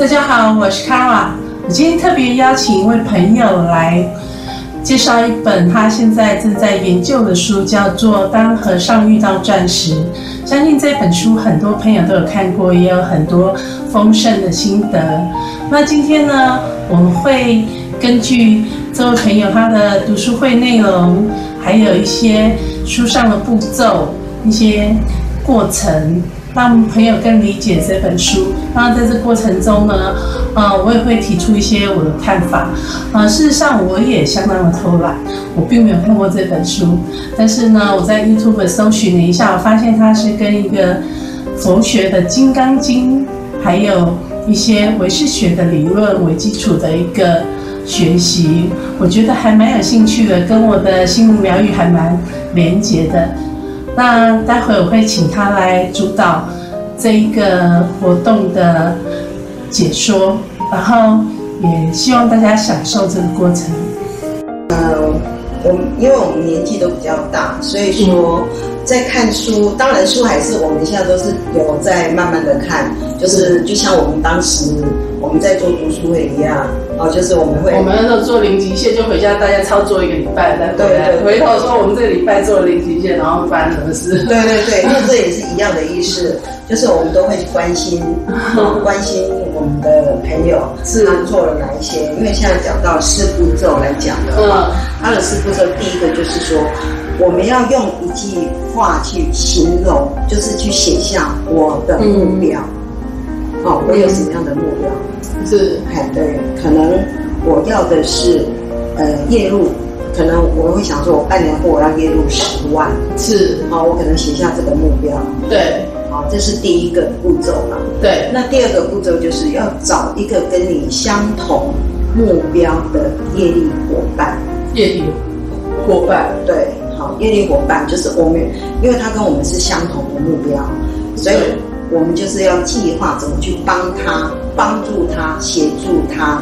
大家好，我是 Kara。我今天特别邀请一位朋友来介绍一本他现在正在研究的书，叫做《当和尚遇到钻石》。相信这本书很多朋友都有看过，也有很多丰盛的心得。那今天呢，我们会根据这位朋友他的读书会内容，还有一些书上的步骤、一些过程。让朋友更理解这本书。那在这过程中呢，呃，我也会提出一些我的看法。呃，事实上我也相当的偷懒，我并没有看过这本书。但是呢，我在 YouTube 搜寻了一下，我发现它是跟一个佛学的《金刚经》，还有一些唯识学的理论为基础的一个学习。我觉得还蛮有兴趣的，跟我的心灵疗愈还蛮连结的。那待会我会请他来主导这一个活动的解说，然后也希望大家享受这个过程。嗯，我因为我们年纪都比较大，所以说在看书，当然书还是我们现在都是有在慢慢的看，就是就像我们当时我们在做读书会一样。哦，就是我们会，我们那时候做零极限，就回家大家操作一个礼拜，再回来，回头说我们这个礼拜做了零极限，然后发生什么事？对对对，那 这也是一样的意思，就是我们都会去关心，关心我们的朋友是他做了哪一些。因为现在讲到四步骤来讲的话，他的四步骤第一个就是说，我们要用一句话去形容，就是去写下我的目标。哦，我有什么样的目标？是，哎，对，可能我要的是，呃，月入，可能我会想说，我半年后我要月入十万，是，好，我可能写下这个目标，对，好，这是第一个步骤嘛，对，那第二个步骤就是要找一个跟你相同目标的业力伙伴，业力伙伴，对，好，业力伙伴就是我们，因为他跟我们是相同的目标，所以。我们就是要计划怎么去帮他、帮助他、协助他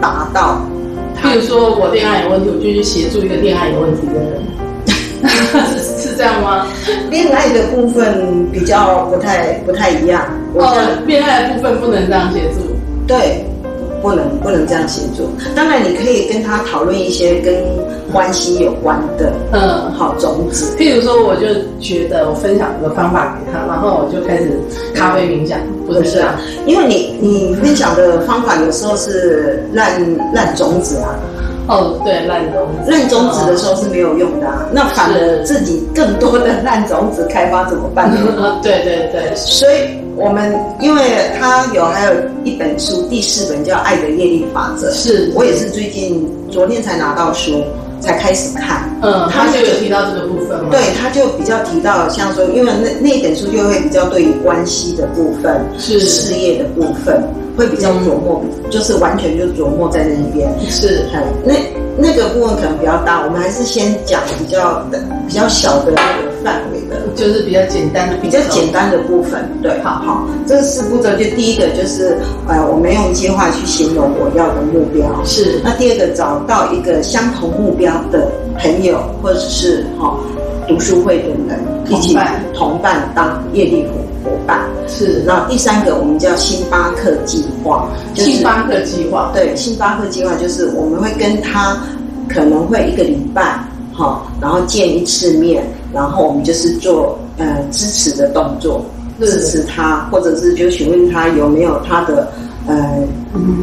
达到。比如说我恋爱有问题，我就去协助一个恋爱有问题的人，是 是这样吗？恋爱的部分比较不太不太一样。哦，恋爱的部分不能这样协助。对。不能不能这样协助。当然，你可以跟他讨论一些跟关系有关的，嗯，好种子。譬如说，我就觉得我分享一个方法给他，然后我就开始咖啡冥想，不是啊？因为你你分享的方法有时候是烂烂种子啊。哦，对，烂种子。烂种子的时候是没有用的啊。那反而自己更多的烂种子开发怎么办呢？对对对，所以。我们因为他有还有一本书，第四本叫《爱的业力法则》，是我也是最近昨天才拿到书，才开始看。嗯，他就有提到这个部分吗？对，他就比较提到像说，因为那那本书就会比较对于关系的部分，是事业的部分，会比较琢磨，就是完全就琢磨在那一边。是，那。那个部分可能比较大，我们还是先讲比较的比较小的那个范围的，就是比较简单的、比较简单的部分。对，好好，这四步骤就第一个就是，呃，我们用计划去形容我要的目标。是。那第二个，找到一个相同目标的朋友，或者是哈读书会的人一起同伴当业力伙伙伴。是。然后第三个，我们叫星巴克计划。星巴克计划。对，星巴克计划就是我们会跟他。可能会一个礼拜，好，然后见一次面，然后我们就是做呃支持的动作，支持他，或者是就询问他有没有他的呃，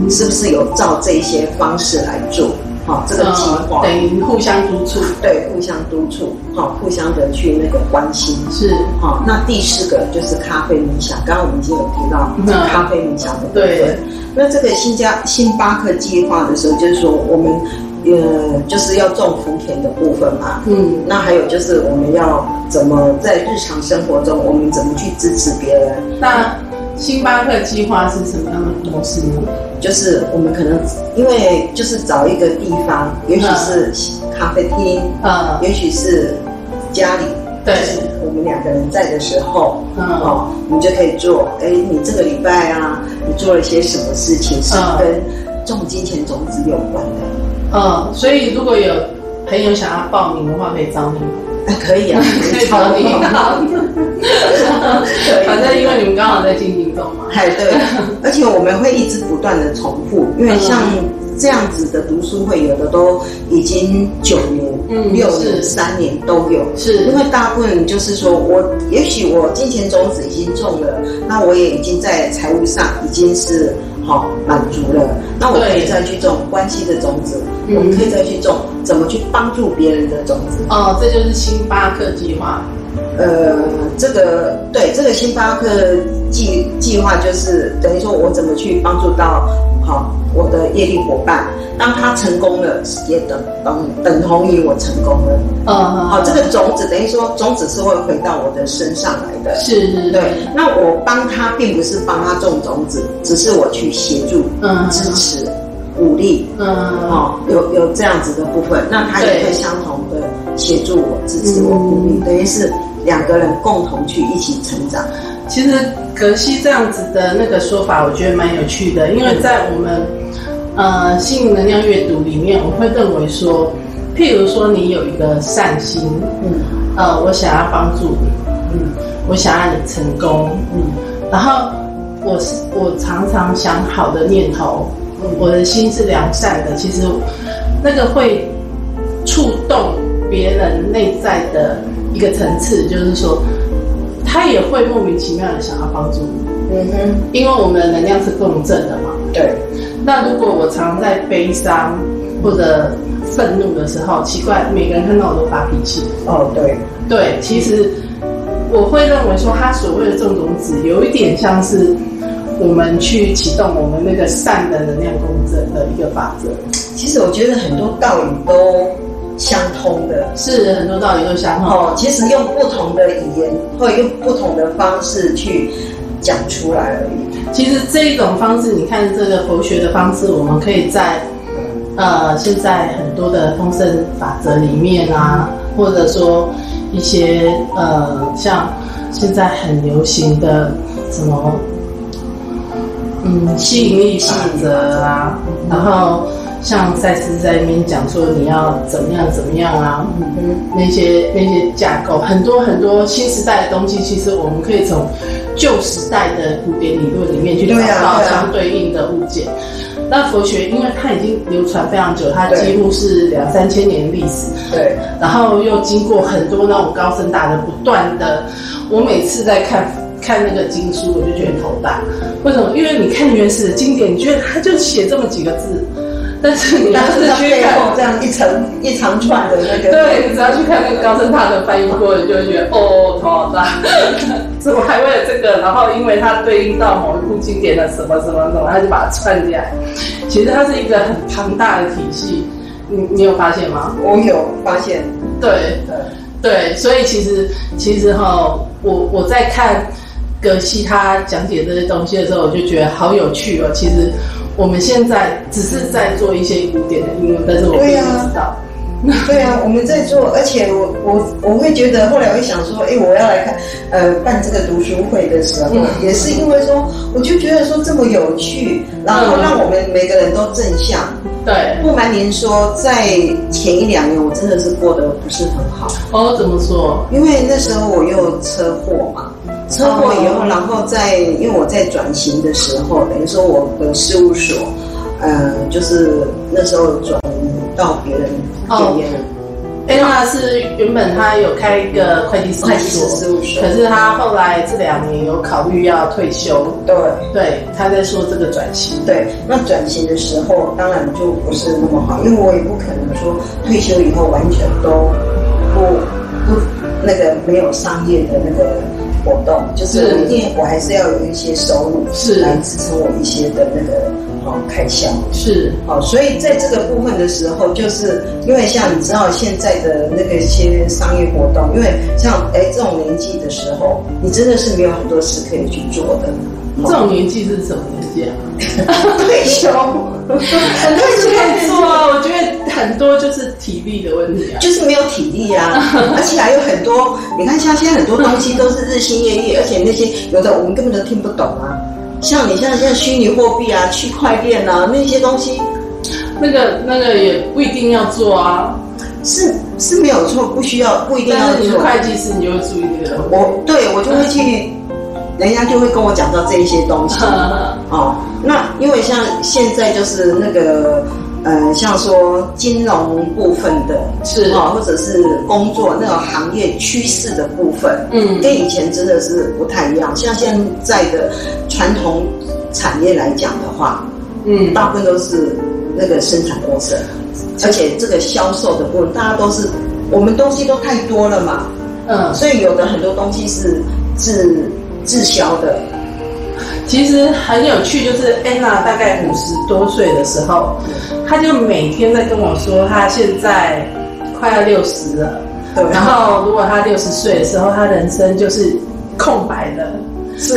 是不是有照这些方式来做，好，这个计划等于互相督促，对，互相督促，好，互相的去那个关心，是，好，那第四个就是咖啡冥想，刚刚我们已经有提到咖啡冥想的部分，那这个新加星巴克计划的时候，就是说我们。呃，就是要种福田的部分嘛。嗯，那还有就是我们要怎么在日常生活中，我们怎么去支持别人？那星巴克计划是什么样的模式呢？就是我们可能因为就是找一个地方，也许是咖啡厅，嗯，也许是家里，对，我们两个人在的时候，哦，我们就可以做。哎，你这个礼拜啊，你做了些什么事情是跟种金钱种子有关的？嗯，所以如果有朋友想要报名的话，可以找你吗？可以啊，可以找你。反正因为你们刚好在进行听懂吗？哎，对，而且我们会一直不断的重复，因为像这样子的读书会，有的都已经九年、六年、三年都有。是，因为大部分就是说我，也许我金钱种子已经种了，那我也已经在财务上已经是好满足了，那我可以再去种关系的种子，我们可以再去种怎么去帮助别人的种子。哦，这就是星巴克计划。呃，这个对这个星巴克计计划就是等于说我怎么去帮助到好我的业力伙伴，当他成功了，也等等等同于我成功了。嗯，好，这个种子等于说种子是会回到我的身上来的。是是，对。那我帮他并不是帮他种种子，只是我去协助、嗯支持、鼓励。嗯，哦，有有这样子的部分，那他也会相同的协助我、支持我、鼓励，等于是。两个人共同去一起成长。其实格西这样子的那个说法，我觉得蛮有趣的。因为在我们呃心灵能量阅读里面，我会认为说，譬如说你有一个善心，嗯，呃，我想要帮助你，嗯，我想要你成功，嗯，然后我是我常常想好的念头，我的心是良善的，其实那个会触动别人内在的。一个层次，就是说，他也会莫名其妙的想要帮助你。嗯哼，因为我们的能量是共振的嘛。对。那如果我常在悲伤或者愤怒的时候，奇怪，每个人看到我都发脾气。哦，对。对，其实我会认为说，他所谓的种种子，有一点像是我们去启动我们那个善的能量共振的一个法则。其实我觉得很多道理都。相通的是很多道理都相通哦。其实用不同的语言，或用不同的方式去讲出来而已。其实这一种方式，你看这个佛学的方式，我们可以在呃现在很多的丰盛法则里面啊，或者说一些呃像现在很流行的什么嗯吸引力法则啊，然后。像赛斯在那边讲说你要怎么样怎么样啊，那些那些架构很多很多新时代的东西，其实我们可以从旧时代的古典理论里面去找到相对应的物件。那佛学因为它已经流传非常久，它几乎是两三千年的历史。对。然后又经过很多那种高深大的不断的，我每次在看看那个经书，我就觉得头大。为什么？因为你看原始的经典，你觉得它就写这么几个字。但是你要是去看这样一层一长串的那个，对你只要去看那个高僧他的翻译过，你就会觉得哦，头好大。怎么还为了这个？然后因为它对应到某一部经典的什么什么什么，他就把它串起来。其实它是一个很庞大的体系，你你有发现吗？我有发现。对对对，所以其实其实哈，我我在看格西他讲解这些东西的时候，我就觉得好有趣哦。其实。我们现在只是在做一些古典的应用，但是我并不知道。对啊，我们在做，而且我我我会觉得，后来我会想说，哎，我要来看，呃，办这个读书会的时候，也是因为说，我就觉得说这么有趣，然后让我们每个人都正向。对，不瞒您说，在前一两年，我真的是过得不是很好。哦，怎么说？因为那时候我又车祸嘛。车祸以后，然后在因为我在转型的时候，等于说我的事务所，呃，就是那时候转到别人这边。哎，那是原本他有开一个会计师事务所，可是他后来这两年有考虑要退休。对，对，他在说这个转型。对，那转型的时候当然就不是那么好，因为我也不可能说退休以后完全都不不那个没有商业的那个。活动就是。一定，我还是要有一些收入，是。来支撑我一些的那个哦开销，是。好，所以在这个部分的时候，就是因为像你知道现在的那个一些商业活动，因为像哎这种年纪的时候，你真的是没有很多事可以去做的。这种年纪是什么年纪啊？退休，很多事可以做啊。我觉得很多就是体力的问题啊，就是没有体力啊。而且还有很多，你看像现在很多东西都是日新月异，而且那些有的我们根本都听不懂啊。像你像现在虚拟货币啊、区块链啊那些东西，那个那个也不一定要做啊。是是没有错，不需要不一定要做。但是你是会计师，你就会注意这个。我对我就会去。人家就会跟我讲到这一些东西。哦，那因为像现在就是那个。呃，像说金融部分的，是啊，或者是工作那种行业趋势的部分，嗯，跟以前真的是不太一样。像现在的传统产业来讲的话，嗯，大部分都是那个生产过剩，而且这个销售的部分，大家都是我们东西都太多了嘛，嗯，所以有的很多东西是滞滞销的。其实很有趣，就是安娜大概五十多岁的时候，她就每天在跟我说，她现在快要六十了。然后如果她六十岁的时候，她人生就是空白的，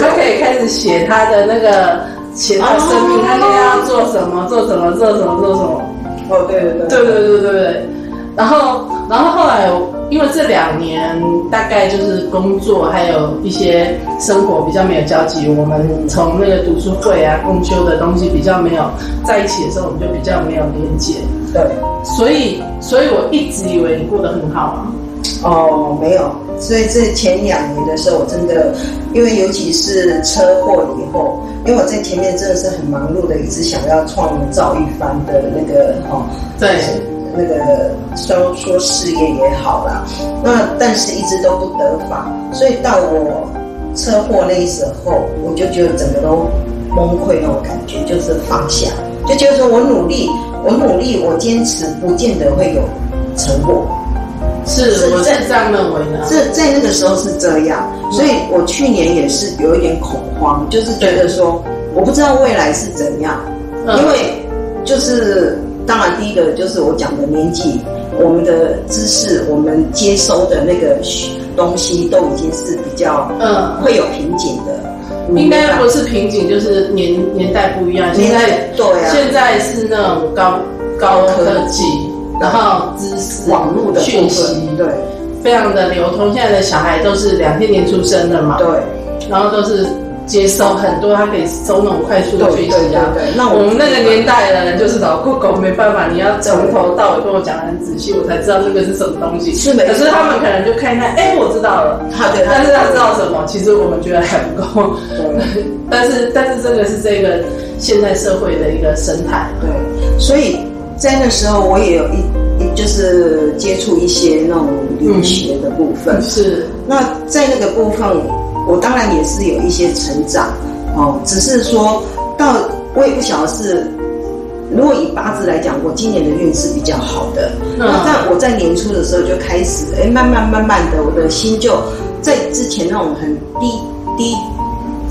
她可以开始写她的那个写她的生命，她今天要做什么，做什么，做什么，做什么。哦，对对对，对对对对对。然后，然后后来。因为这两年大概就是工作，还有一些生活比较没有交集。我们从那个读书会啊、共修的东西比较没有在一起的时候，我们就比较没有连接。对，所以，所以我一直以为你过得很好啊。哦，没有。所以这前两年的时候，我真的，因为尤其是车祸以后，因为我在前面真的是很忙碌的，一直想要创造一番的那个哦，对。那个说说事业也好啦，那但是一直都不得法，所以到我车祸那时候，我就觉得整个都崩溃那种感觉，就是放下，就觉得说我努力，我努力，我坚持，不见得会有成果。是，我是这样认为的。这在那个时候是这样，所以我去年也是有一点恐慌，就是觉得说我不知道未来是怎样，因为就是。当然，第一个就是我讲的年纪，我们的知识，我们接收的那个东西都已经是比较嗯会有瓶颈的。应该不是瓶颈，就是年年代不一样。现在对啊，现在是那种高高科技，然后知识网络的讯息，对，非常的流通。现在的小孩都是两千年出生的嘛，对，然后都是。接收很多，他可以收那种快速的讯息啊。那我们那个年代的人就是老酷狗，没办法，你要从头到尾跟我讲的很仔细，我才知道那个是什么东西。是没可是他们可能就看一看，哎，我知道了。对。但是他知道什么？其实我们觉得还不够。对。但是，但是这个是这个现代社会的一个生态。对。所以在那时候，我也有一就是接触一些那种理学的部分。是。那在那个部分。我当然也是有一些成长，哦，只是说到我也不晓得是，如果以八字来讲，我今年的运是比较好的。那在我在年初的时候就开始，哎，慢慢慢慢的，我的心就在之前那种很低低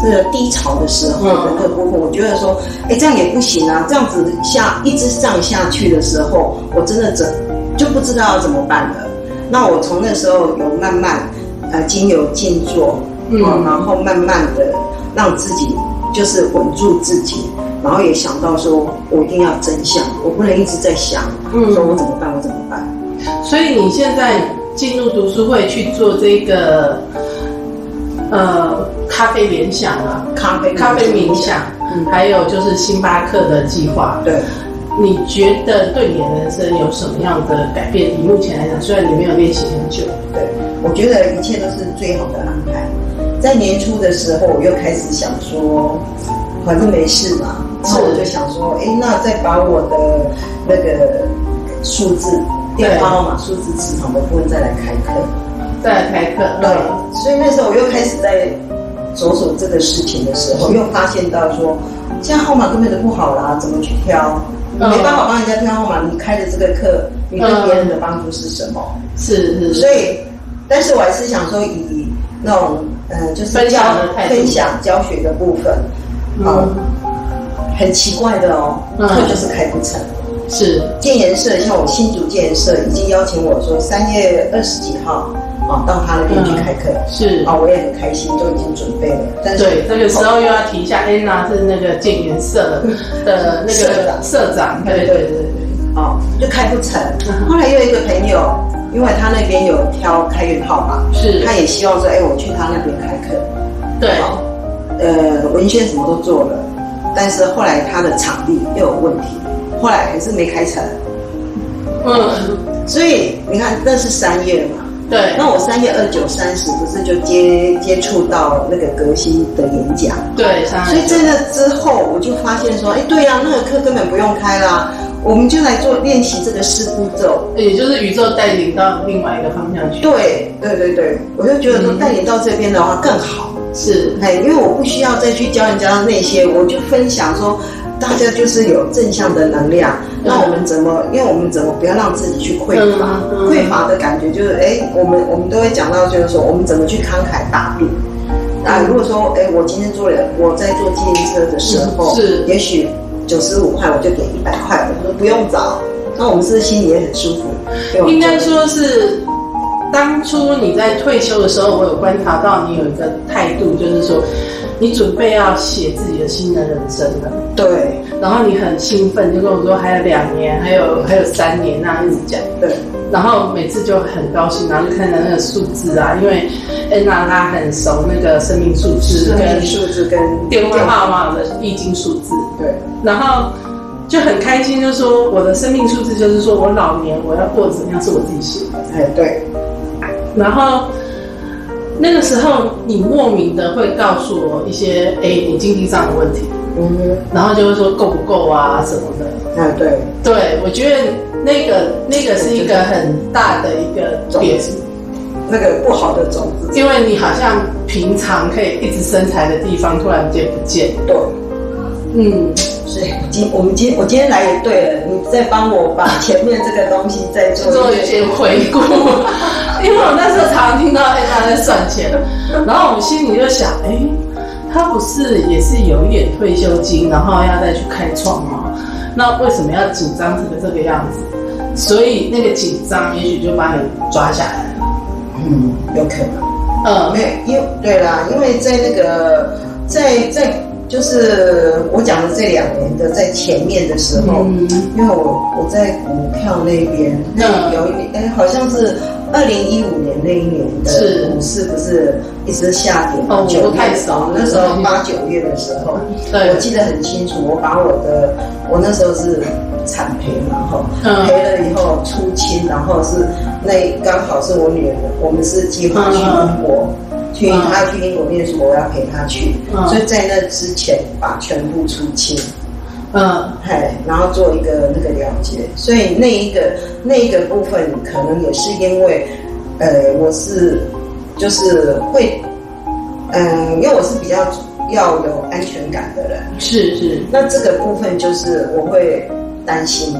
这个低潮的时候的那个部分，我觉得说，哎，这样也不行啊，这样子下一直这样下去的时候，我真的怎就不知道要怎么办了。那我从那时候有慢慢呃，经由静坐。嗯，然后慢慢的让自己就是稳住自己，然后也想到说，我一定要真相，我不能一直在想，嗯，说我怎么办，我怎么办？所以你现在进入读书会去做这个，呃，咖啡联想啊，咖啡咖啡冥想，嗯，还有就是星巴克的计划，对，你觉得对你的人生有什么样的改变？以目前来讲，虽然你没有练习很久，对我觉得一切都是最好的安排。在年初的时候，我又开始想说，反正没事嘛，然后我就想说，哎，那再把我的那个数字电话号码、数字磁场的部分再来开课，再来开课。对，所以那时候我又开始在着手这个事情的时候，又发现到说，现在号码根本就不好啦，怎么去挑？你没办法帮人家挑号码，你开的这个课，你对别人的帮助是什么？是是。所以，但是我还是想说，以那种。嗯，就是教分享教学的部分，嗯，很奇怪的哦，课就是开不成。是建研社，像我新竹建研社已经邀请我说三月二十几号啊，到他那边去开课。是啊，我也很开心，都已经准备了。但是对，这个时候又要提一下，安娜是那个建研社的的那个社长，社长。对对对对，哦，就开不成。后来又有一个朋友。因为他那边有挑开运号码，是，他也希望说，哎，我去他那边开课，对，呃，文宣什么都做了，但是后来他的场地又有问题，后来还是没开成，嗯，所以你看，那是三月嘛，对。那我三月二九、三十不是就接接触到那个革新的演讲？对。所以在那之后，我就发现说，哎，对呀，那个课根本不用开啦，我们就来做练习这个四步骤，也就是宇宙带领到另外一个方向去。对对对对，我就觉得说带领到这边的话更好。是，哎，因为我不需要再去教人家那些，我就分享说。大家就是有正向的能量，那我们怎么？因为我们怎么不要让自己去匮乏？匮乏的感觉就是，哎，我们我们都会讲到，就是说，我们怎么去慷慨大度？啊，如果说，哎，我今天做了，我在做自行车的时候，是，也许九十五块我就给一百块，我说不用找，那我们是不是心里也很舒服？应该说是，当初你在退休的时候，我有观察到你有一个态度，就是说。你准备要写自己的新的人生了，对。然后你很兴奋，就跟我说还有两年，还有还有三年那样一直讲，对。然后每次就很高兴，然后就看到那个数字啊，因为安娜她很熟那个生命数字跟数字跟电话号码的易经数字，对。然后就很开心，就说我的生命数字就是说我老年我要过怎么样是我自己写的，哎对。然后。那个时候，你莫名的会告诉我一些，哎，你经济上的问题，嗯，然后就会说够不够啊什么的，啊，对，对，我觉得那个那个是一个很大的一个点，那个不好的种子，因为你好像平常可以一直生财的地方，突然间不见，对，嗯。今我们今我今天来也对了，你再帮我把前面这个东西再做做一些回顾，因为我那时候常常听到哎他在算钱，然后我们心里就想，哎，他不是也是有一点退休金，然后要再去开创吗？那为什么要紧张成这个样子？所以那个紧张也许就把你抓下来了。嗯，有可能。嗯，没有，因对啦，因为在那个在在。就是我讲的这两年的在前面的时候，因为我我在股票那边，那有一年哎，好像是二零一五年那一年的股市不是一直下跌吗？九太少，那时候八九月的时候，对我记得很清楚，我把我的我那时候是惨赔嘛，哈，赔了以后出清，然后是那刚好是我女儿，我们是计划去英国。去他去英国念书，我要陪他去，所以在那之前把全部出清，嗯，嘿，然后做一个那个了解，所以那一个那一个部分可能也是因为，呃，我是就是会，嗯，因为我是比较要有安全感的人，是是，那这个部分就是我会担心。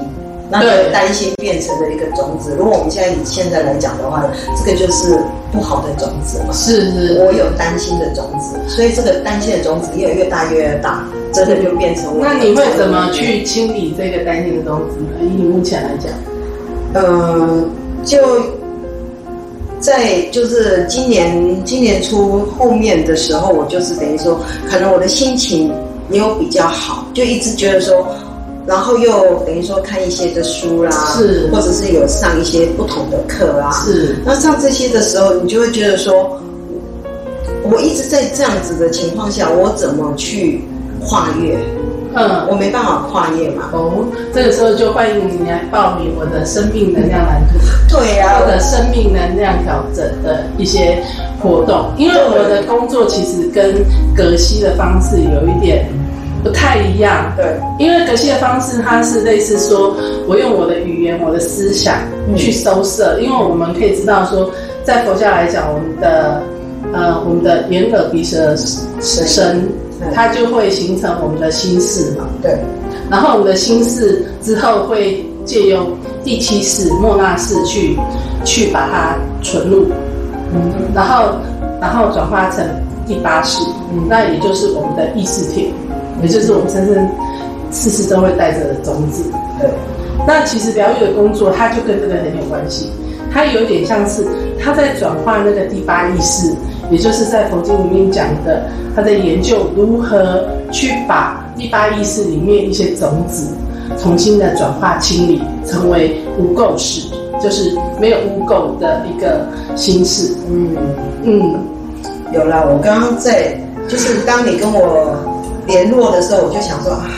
那个担心变成了一个种子。如果我们现在以现在来讲的话，这个就是不好的种子嘛。是是，我有担心的种子，所以这个担心的种子越越大越越大，真的就变成。那你会怎么去清理这个担心的种子呢？以你目前来讲，嗯，就在就是今年今年初后面的时候，我就是等于说，可能我的心情没有比较好，就一直觉得说。然后又等于说看一些的书啦，是，或者是有上一些不同的课啦，是。那上这些的时候，你就会觉得说，我一直在这样子的情况下，我怎么去跨越？嗯，我没办法跨越嘛。哦，这个时候就欢迎你来报名我的生命能量蓝图。对呀，我的生命能量调整的一些活动，因为我的工作其实跟格西的方式有一点。不太一样，对，因为格西的方式，它是类似说，我用我的语言、我的思想去收摄。因为我们可以知道说，在佛教来讲，我们的呃，我们的眼耳鼻舌身，它就会形成我们的心事嘛。对。然后我们的心事之后会借用第七世莫那世去去把它存入，嗯，然后然后转化成第八世，嗯，那也就是我们的意识体。也就是我们深深事事都会带着的种子。对，那其实疗愈的工作，它就跟这个很有关系。它有点像是他在转化那个第八意识，也就是在佛经里面讲的，他在研究如何去把第八意识里面一些种子重新的转化清理，成为无垢识，就是没有污垢的一个心事。嗯嗯，有了。我刚刚在，就是当你跟我。联络的时候，我就想说啊，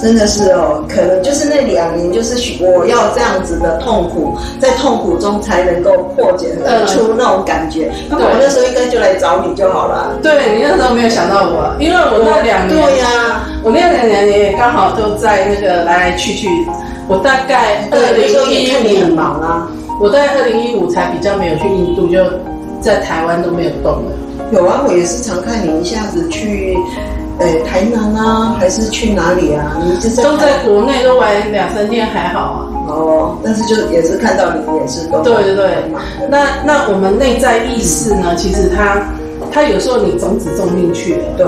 真的是哦，可能就是那两年，就是我要这样子的痛苦，在痛苦中才能够破解出那种感觉。那我那时候应该就来找你就好了。对你那时候没有想到我，因为我那两年，对呀，我那两年也刚好都在那个来来去去。我大概二零一五忙啊，我大概二零一五才比较没有去印度，就在台湾都没有动了。有啊，我也是常看你一下子去。呃，台南啊，还是去哪里啊？你都在国内都玩两三天还好啊。哦，但是就也是看到你也是都对对对。那那我们内在意识呢？其实它它有时候你种子种进去了。对。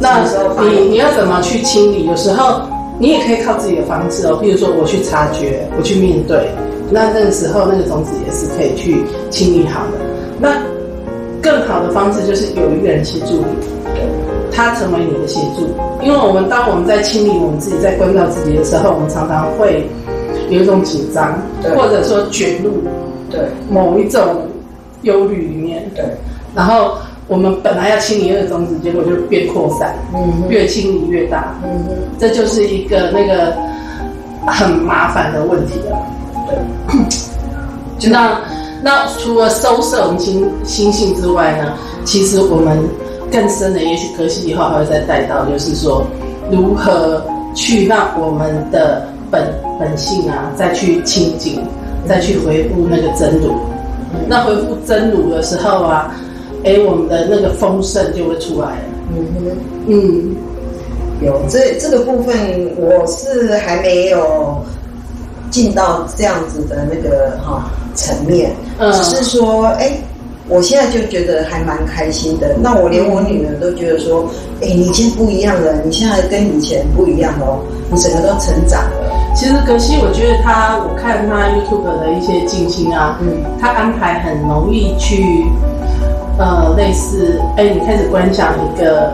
那你你要怎么去清理？有时候你也可以靠自己的方式哦，比如说我去察觉，我去面对。那那个时候那个种子也是可以去清理好的。那更好的方式就是有一个人协助你。他成为你的协助，因为我们当我们在清理我们自己、在关照自己的时候，我们常常会有一种紧张，或者说卷入对某一种忧虑里面，对。然后我们本来要清理那个种子，结果就变扩散，嗯，越清理越大，嗯哼，这就是一个那个很麻烦的问题了，对。就那那除了收摄我们心心性之外呢，其实我们。更深的，也许可惜以后还会再带到，就是说，如何去让我们的本本性啊，再去清净，再去回复那个真如。那回复真如的时候啊，哎，我们的那个丰盛就会出来了。嗯哼，嗯，有这这个部分，我是还没有进到这样子的那个哈层面，只是说，哎。我现在就觉得还蛮开心的。那我连我女儿都觉得说：“哎，你已经不一样了，你现在跟以前不一样哦，你整个都成长了。”其实格西，我觉得他，我看他 YouTube 的一些静心啊，嗯，他安排很容易去，呃，类似，哎，你开始观想一个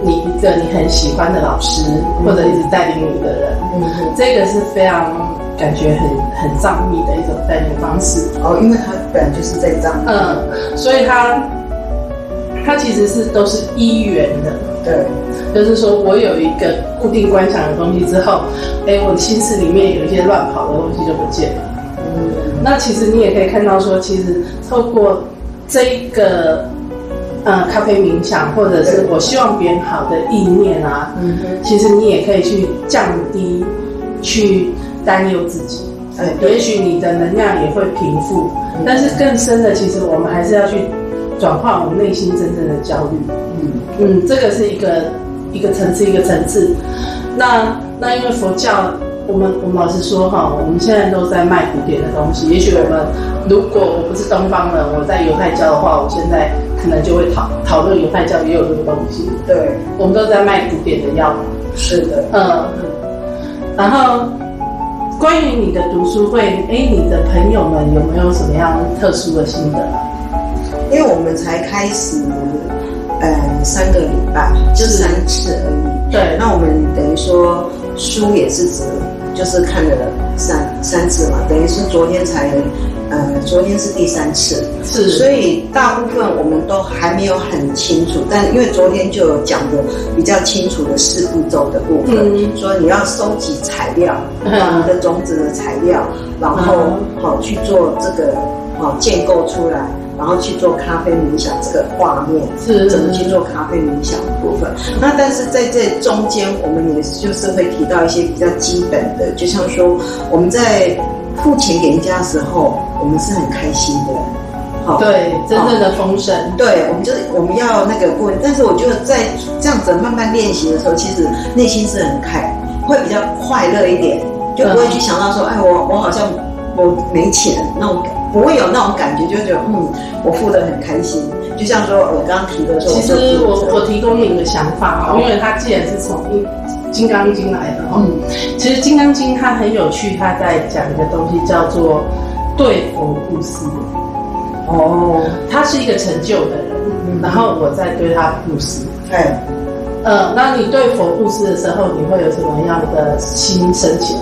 你一个你很喜欢的老师，或者一直带领你的人，嗯，这个是非常。感觉很很藏密的一种带领方式哦，因为它本来就是在藏，嗯，所以它它其实是都是一元的，对，就是说我有一个固定观想的东西之后，哎，我的心思里面有一些乱跑的东西就不见了，嗯，那其实你也可以看到说，其实透过这个呃咖啡冥想，或者是我希望别人好的意念啊，嗯，其实你也可以去降低去。担忧自己，哎，也许你的能量也会平复，但是更深的，其实我们还是要去转化我们内心真正的焦虑。嗯嗯，这个是一个一个层次一个层次。那那因为佛教，我们我们老实说哈，我们现在都在卖古典的东西。也许我们如果我不是东方人，我在犹太教的话，我现在可能就会讨讨论犹太教也有这个东西。对，我们都在卖古典的药。是的，嗯，然后。关于你的读书会，哎，你的朋友们有没有什么样特殊的心得？因为我们才开始，呃，三个礼拜，就三次而已。对，那我们等于说书也是只就是看了三三次嘛，等于是昨天才。呃，昨天是第三次，是，所以大部分我们都还没有很清楚，但因为昨天就有讲的比较清楚的四步骤的部分，说你要收集材料，你的种子的材料，然后好去做这个好建构出来，然后去做咖啡冥想这个画面，是怎么去做咖啡冥想的部分。那但是在这中间，我们也就是会提到一些比较基本的，就像说我们在。付钱给人家的时候，我们是很开心的，好，对，真正的丰盛，对，我们就是我们要那个过，但是我觉得在这样子慢慢练习的时候，其实内心是很开，会比较快乐一点，就不会去想到说，哎，我我好像我没钱，那种不会有那种感觉，就觉得嗯，我付的很开心，就像说我刚刚提的说，其实我我提供你一个想法，因为他既然是从一。金刚经来的嗯，其实金刚经它很有趣，它在讲一个东西叫做对佛布施。哦，他是一个成就的人，然后我在对他布施。哎，呃，那你对佛布施的时候，你会有什么样的心升起来？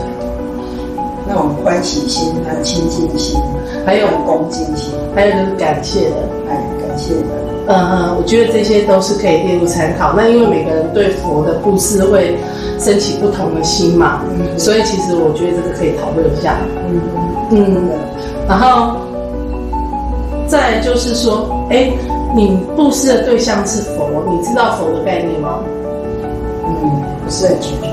那种欢喜心、还有亲近心，还有恭敬心，还有就是感谢的，哎，感谢的。嗯嗯，我觉得这些都是可以列入参考。那因为每个人对佛的布施会升起不同的心嘛。嗯，所以其实我觉得这个可以讨论一下。嗯嗯，然后再就是说，哎，你布施的对象是佛，你知道佛的概念吗？嗯，不是很清楚。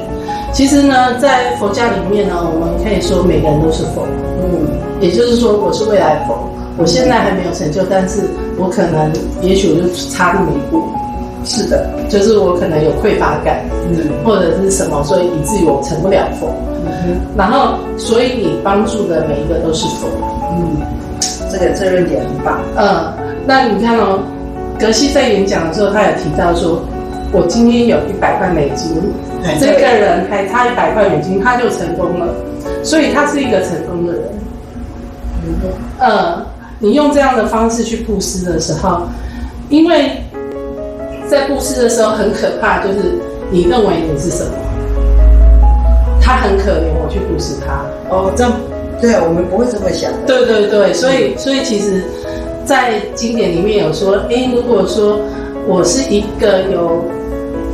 其实呢，在佛家里面呢，我们可以说每个人都是佛。嗯，也就是说，我是未来佛。我现在还没有成就，但是我可能，也许我就差那么一步。是的，就是我可能有匮乏感，嗯，或者是什么，所以以至于我成不了佛。嗯然后，所以你帮助的每一个都是佛。嗯，这个这论点很棒。嗯，那你看哦，格西在演讲的时候，他有提到说，我今天有一百块美金，这个人还差一百块美金，他就成功了，所以他是一个成功的人。嗯嗯。你用这样的方式去布施的时候，因为在布施的时候很可怕，就是你认为你是什么，他很可怜，我去布施他。哦，这样对啊，我们不会这么想。对对对，所以所以其实，在经典里面有说，哎，如果说我是一个有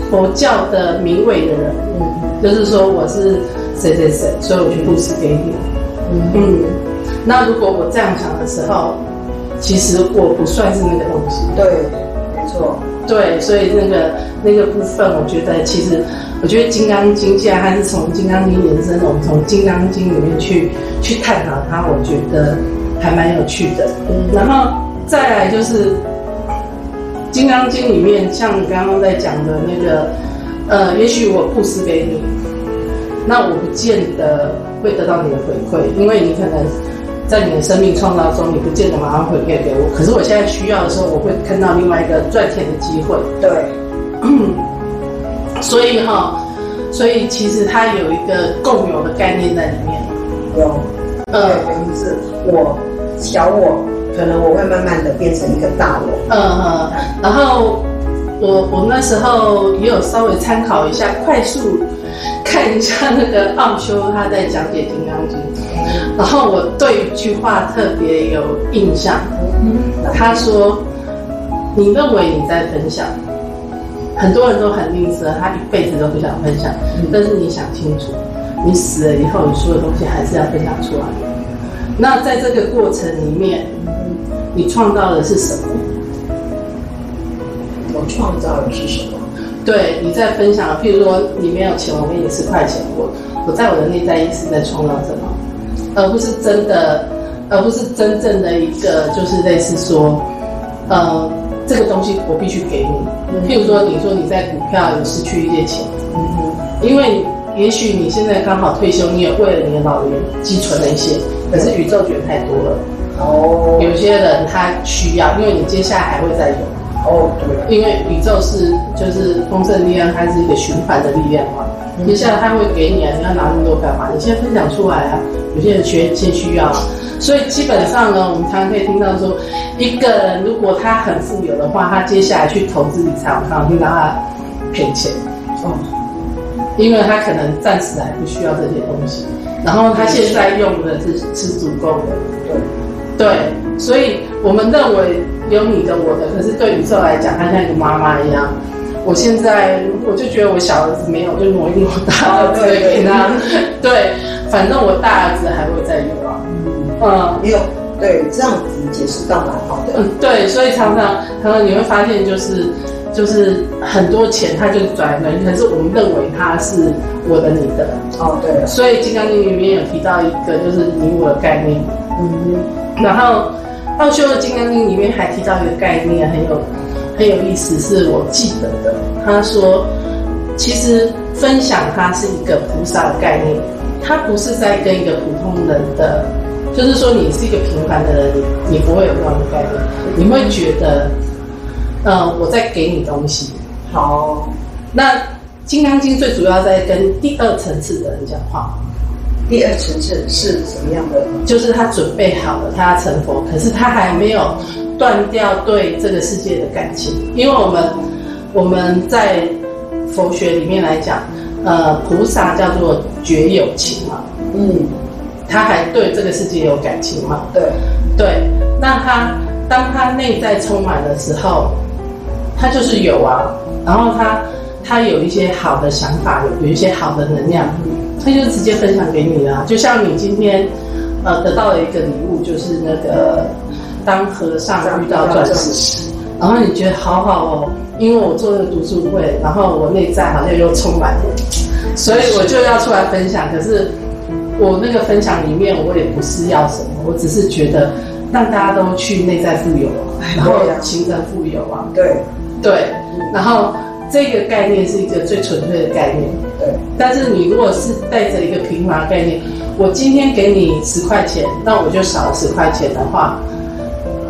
佛教的名位的人，嗯，就是说我是谁谁谁，所以我去布施给你，嗯。那如果我这样想的时候，其实我不算是那个东西。对，没错。对，所以那个那个部分，我觉得其实，我觉得《金刚经》既然它是从《金刚经》延伸的，我们从《金刚经》里面去去探讨它，我觉得还蛮有趣的。嗯。然后再来就是《金刚经》里面，像你刚刚在讲的那个，呃，也许我布施给你，那我不见得会得到你的回馈，因为你可能。在你的生命创造中，你不见得马上回馈给我。可是我现在需要的时候，我会看到另外一个赚钱的机会。对，所以哈，所以其实它有一个共有的概念在里面。有，呃，于是我小我，可能我会慢慢的变成一个大我。嗯哼，然后我我那时候也有稍微参考一下，快速看一下那个奥修他在讲解《金刚经》。然后我对一句话特别有印象，他说：“你认为你在分享，很多人都很吝啬，他一辈子都不想分享。但是你想清楚，你死了以后，你所有东西还是要分享出来。那在这个过程里面，你创造的是什么？我创造的是什么？对，你在分享。譬如说，你没有钱，我给你十块钱，我我在我的内在意识在创造什么？”而不是真的，而不是真正的一个，就是类似说，呃，这个东西我必须给你。譬如说，你说你在股票有失去一些钱，嗯哼，因为也许你现在刚好退休，你也为了你的老年积存了一些，可是宇宙觉得太多了。哦，有些人他需要，因为你接下来还会再有。哦，对，因为宇宙是就是丰盛力量，它是一个循环的力量嘛。接下来他会给你啊，你要拿那么多干嘛？你先分享出来啊。有些人缺，先需要，所以基本上呢，我们常常可以听到说，一个人如果他很富有的话，他接下来去投资理财，我常常听到他赔钱哦，因为他可能暂时还不需要这些东西，然后他现在用的是是足够的，对，对，所以我们认为有你的我的，可是对宇宙来讲，它像一个妈妈一样。我现在我就觉得我小儿子没有，就挪一挪大儿子给他。对，反正我大儿子还会再有啊。嗯，没有，对，这样子解释倒蛮好的。嗯，对，所以常常常常你会发现，就是就是很多钱他就转了，可是我们认为他是我的你的。哦，对。所以《金刚经》里面有提到一个就是你我的概念。嗯，然后奥修的《金刚经》里面还提到一个概念，很有。很有意思，是我记得的。他说，其实分享它是一个菩萨的概念，它不是在跟一个普通人的，就是说你是一个平凡的人，你你不会有这样的概念，你会觉得，呃，我在给你东西。好，那《金刚经》最主要在跟第二层次的人讲话。第二层次是什么样的？就是他准备好了，他要成佛，可是他还没有。断掉对这个世界的感情，因为我们我们在佛学里面来讲，呃，菩萨叫做觉有情嘛，嗯，他还对这个世界有感情嘛？对，对，那他当他内在充满的时候，他就是有啊，然后他他有一些好的想法，有有一些好的能量，他就直接分享给你了。就像你今天呃得到了一个礼物，就是那个当和尚遇到钻石，然后你觉得好好哦，因为我做了读书会，然后我内在好像又充满了，所以我就要出来分享。可是我那个分享里面，我也不是要什么，我只是觉得让大家都去内在富有，然后形成富有啊。对对，然后。这个概念是一个最纯粹的概念，对。但是你如果是带着一个平滑概念，我今天给你十块钱，那我就少十块钱的话，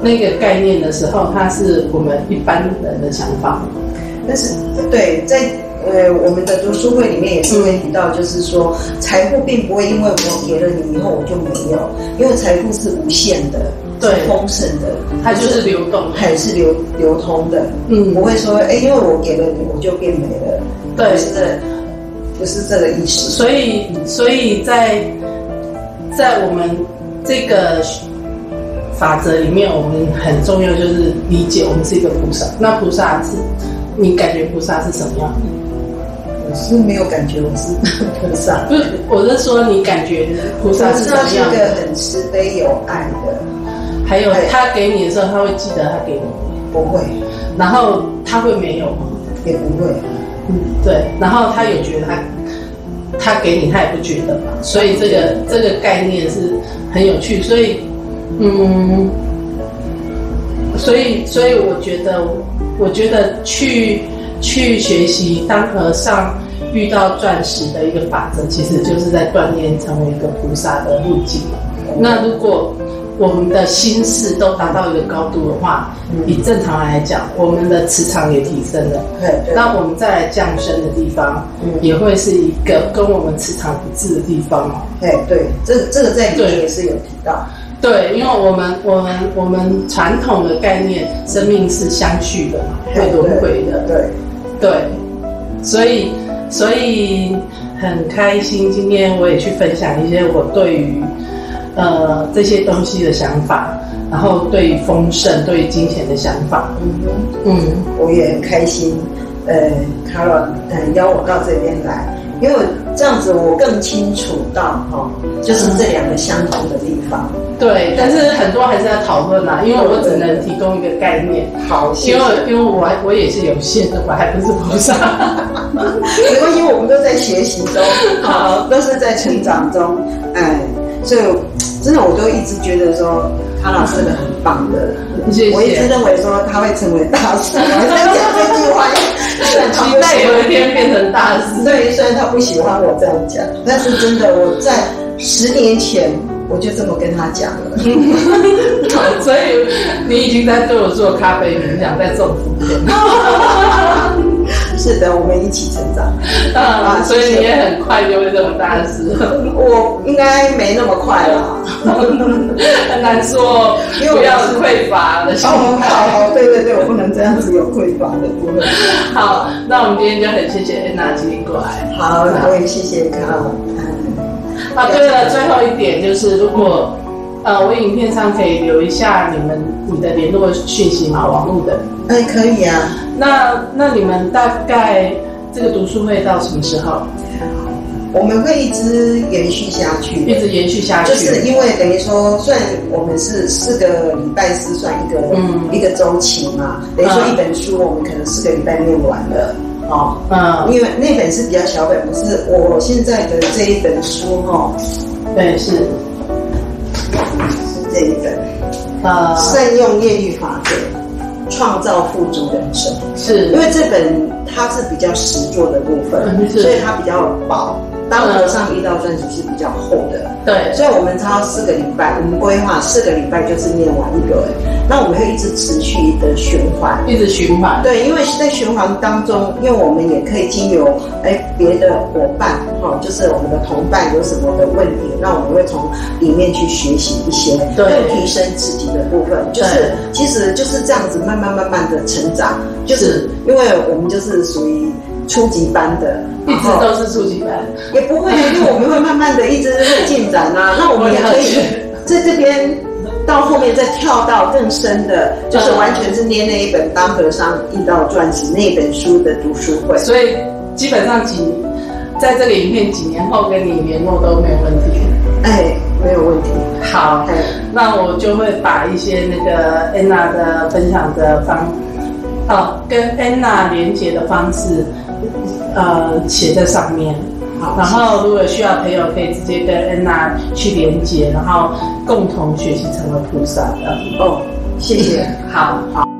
那个概念的时候，它是我们一般人的想法。但是，对，在呃我们的读书会里面也是会提到，就是说财富并不会因为我给了你以后我就没有，因为财富是无限的。对，丰盛的，它就是流动，还是流流通的，嗯，不会说，哎，因为我给了你，我就变没了，对，不是这，不是这个意思。所以，所以在在我们这个法则里面，我们很重要就是理解，我们是一个菩萨。那菩萨是，你感觉菩萨是什么样的？我是没有感觉，我是 菩萨。不是，我是说你感觉菩萨是什么样？是一个很慈悲有爱的。还有他给你的时候，他会记得他给你，不会。然后他会没有吗？也不会。嗯，对。然后他有觉得他，他给你，他也不觉得嘛。所以这个这个概念是很有趣。所以，嗯，所以所以我觉得，我觉得去去学习当和尚遇到钻石的一个法则，其实就是在锻炼成为一个菩萨的路径。那如果我们的心事都达到一个高度的话，以正常来讲，我们的磁场也提升了。对，那我们再来降生的地方，也会是一个跟我们磁场不致的地方哦？对对，这这个在里面也是有提到。对，因为我们我们我们传统的概念，生命是相续的嘛，会轮回的。对对，所以所以很开心，今天我也去分享一些我对于。呃，这些东西的想法，然后对丰盛、对金钱的想法，嗯，嗯，我也很开心。呃，Carol，呃，邀我到这边来，因为这样子我更清楚到哈，就是这两个相同的地方。对，但是很多还是要讨论啊，因为我只能提供一个概念。好，因为因为我我也是有限的，我还不是菩萨。没关系，我们都在学习中，好，都是在成长中，哎。所以，真的，我都一直觉得说，他老师是个很棒的。谢谢。我一直认为说他会成为大师。我在讲这句话，期待有一天变成大师。对，虽然他不喜欢我这样讲，但是真的，我在十年前我就这么跟他讲了。所以你已经在对我做咖啡冥想，在做福田。是的，我们一起成长 啊，所以你也很快就会这么大师。我应该没那么快了，很难说，因为不要匮乏的心态。好好，对对对，我不能这样子有匮乏的部分。好，那我们今天就很谢谢安娜今天过来。好，我也谢谢卡尔。啊，对了，最后一点就是，如果呃，我影片上可以留一下你们你的联络讯息吗？网络的。哎，可以啊。那那你们大概这个读书会到什么时候？我们会一直延续下去，一直延续下去。就是因为等于说，算我们是四个礼拜是算一个嗯一个周期嘛，等于说一本书我们可能四个礼拜念完了，哦，嗯，因为那本是比较小本，不是我现在的这一本书哈，对，是是这一本，呃，善用业力法则。创造富足人生，是因为这本它是比较实作的部分，所以它比较薄。当和尚遇到钻石是比较厚的，对，所以我们超四个礼拜，我们规划四个礼拜就是念完一个，那我们会一直持续的循环，一直循环，对，因为在循环当中，因为我们也可以经由哎别的伙伴哈，就是我们的同伴有什么的问题，那我们会从里面去学习一些，对，提升自己的部分，就是其实就是这样子慢慢慢慢的成长，就是。因为我们就是属于。初级班的，一直都是初级班，也不会，因为我们会慢慢的一直会进展啊。那我们也可以在这边到后面再跳到更深的，就是完全是捏那一本《当和尚遇到传奇》那本书的读书会。所以基本上几在这个影片几年后跟你联络都没有问题。哎，没有问题。好，那我就会把一些那个安娜的分享的方，哦，跟安娜连接的方式，呃，写在上面。好，然后如果需要朋友，可以直接跟安娜去连接，然后共同学习成为菩萨的。哦，谢谢。好好。